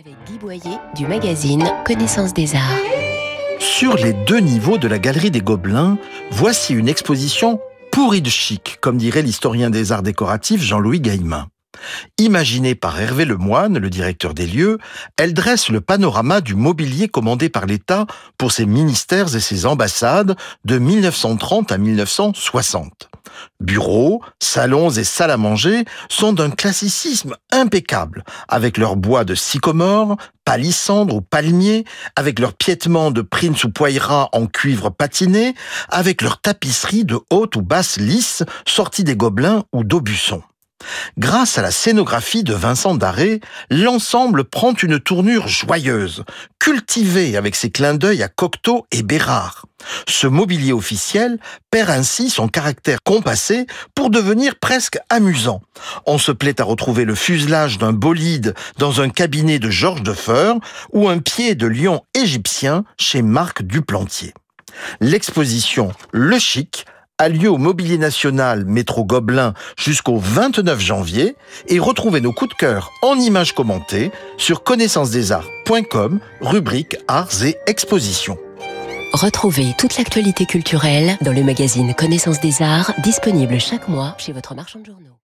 Avec Guy Boyer du magazine Connaissance des Arts. Sur les deux niveaux de la Galerie des Gobelins, voici une exposition pourrie de chic, comme dirait l'historien des arts décoratifs Jean-Louis Gaillemin. Imaginée par Hervé Lemoine, le directeur des lieux, elle dresse le panorama du mobilier commandé par l'État pour ses ministères et ses ambassades de 1930 à 1960. Bureaux, salons et salles à manger sont d'un classicisme impeccable, avec leurs bois de sycomore, palissandre ou palmier, avec leurs piétements de prince ou poiera en cuivre patiné, avec leurs tapisseries de haute ou basse lisse sorties des gobelins ou d'Aubusson. Grâce à la scénographie de Vincent Darré, l'ensemble prend une tournure joyeuse, cultivée avec ses clins d'œil à Cocteau et Bérard. Ce mobilier officiel perd ainsi son caractère compassé pour devenir presque amusant. On se plaît à retrouver le fuselage d'un bolide dans un cabinet de Georges de Feur ou un pied de lion égyptien chez Marc Duplantier. L'exposition Le Chic a lieu au Mobilier National Métro Gobelin jusqu'au 29 janvier et retrouvez nos coups de cœur en images commentées sur connaissancesdesarts.com, rubrique Arts et Expositions. Retrouvez toute l'actualité culturelle dans le magazine Connaissance des Arts, disponible chaque mois chez votre marchand de journaux.